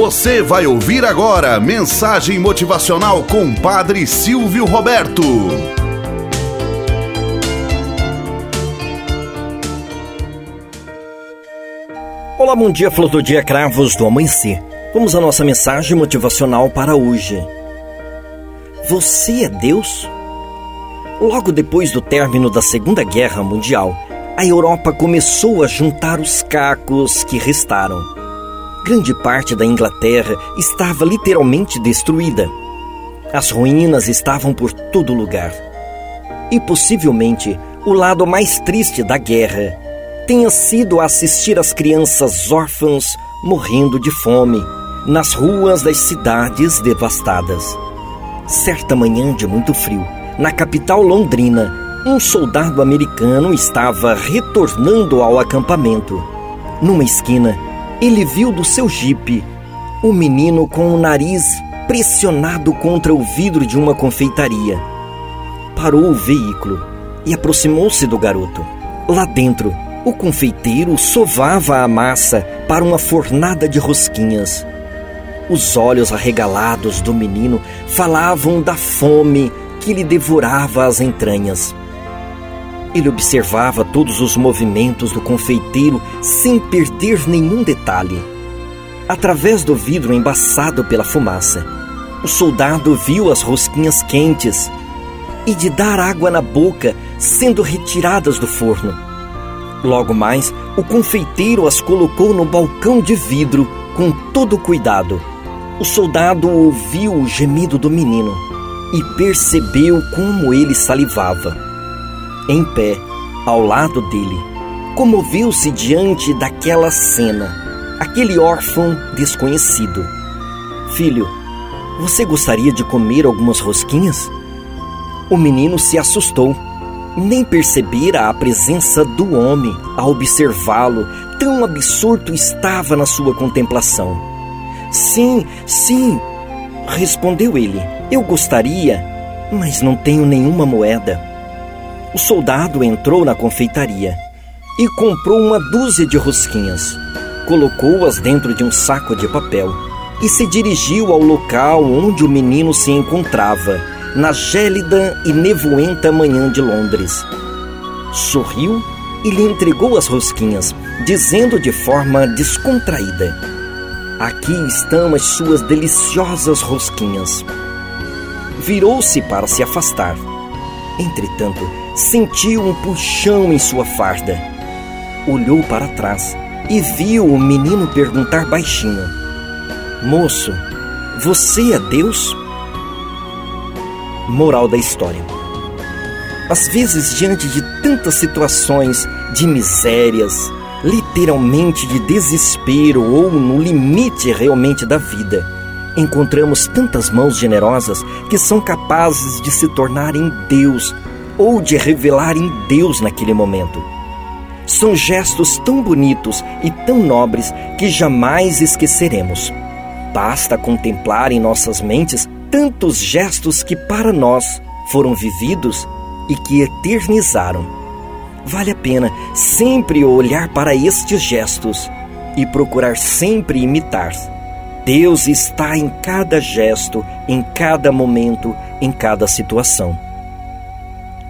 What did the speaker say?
Você vai ouvir agora mensagem motivacional com Padre Silvio Roberto. Olá, bom dia, flor do dia, cravos do amanhecer. Vamos à nossa mensagem motivacional para hoje. Você é Deus? Logo depois do término da Segunda Guerra Mundial, a Europa começou a juntar os cacos que restaram grande parte da Inglaterra estava literalmente destruída. As ruínas estavam por todo lugar. E possivelmente o lado mais triste da guerra tenha sido assistir as crianças órfãs morrendo de fome nas ruas das cidades devastadas. Certa manhã de muito frio, na capital londrina, um soldado americano estava retornando ao acampamento. Numa esquina, ele viu do seu jipe o menino com o nariz pressionado contra o vidro de uma confeitaria. Parou o veículo e aproximou-se do garoto. Lá dentro, o confeiteiro sovava a massa para uma fornada de rosquinhas. Os olhos arregalados do menino falavam da fome que lhe devorava as entranhas. Ele observava todos os movimentos do confeiteiro sem perder nenhum detalhe. Através do vidro embaçado pela fumaça, o soldado viu as rosquinhas quentes e de dar água na boca sendo retiradas do forno. Logo mais, o confeiteiro as colocou no balcão de vidro com todo cuidado. O soldado ouviu o gemido do menino e percebeu como ele salivava em pé, ao lado dele, comoveu-se diante daquela cena, aquele órfão desconhecido. Filho, você gostaria de comer algumas rosquinhas? O menino se assustou. Nem percebera a presença do homem ao observá-lo, tão absorto estava na sua contemplação. Sim, sim, respondeu ele. Eu gostaria, mas não tenho nenhuma moeda. O soldado entrou na confeitaria e comprou uma dúzia de rosquinhas. Colocou-as dentro de um saco de papel e se dirigiu ao local onde o menino se encontrava, na gélida e nevoenta manhã de Londres. Sorriu e lhe entregou as rosquinhas, dizendo de forma descontraída: Aqui estão as suas deliciosas rosquinhas. Virou-se para se afastar. Entretanto, sentiu um puxão em sua farda. Olhou para trás e viu o menino perguntar baixinho: Moço, você é Deus? Moral da história. Às vezes, diante de tantas situações de misérias, literalmente de desespero ou no limite realmente da vida, encontramos tantas mãos generosas que são capazes de se tornarem Deus ou de revelar em Deus naquele momento. São gestos tão bonitos e tão nobres que jamais esqueceremos. Basta contemplar em nossas mentes tantos gestos que para nós foram vividos e que eternizaram. Vale a pena sempre olhar para estes gestos e procurar sempre imitar. Deus está em cada gesto, em cada momento, em cada situação.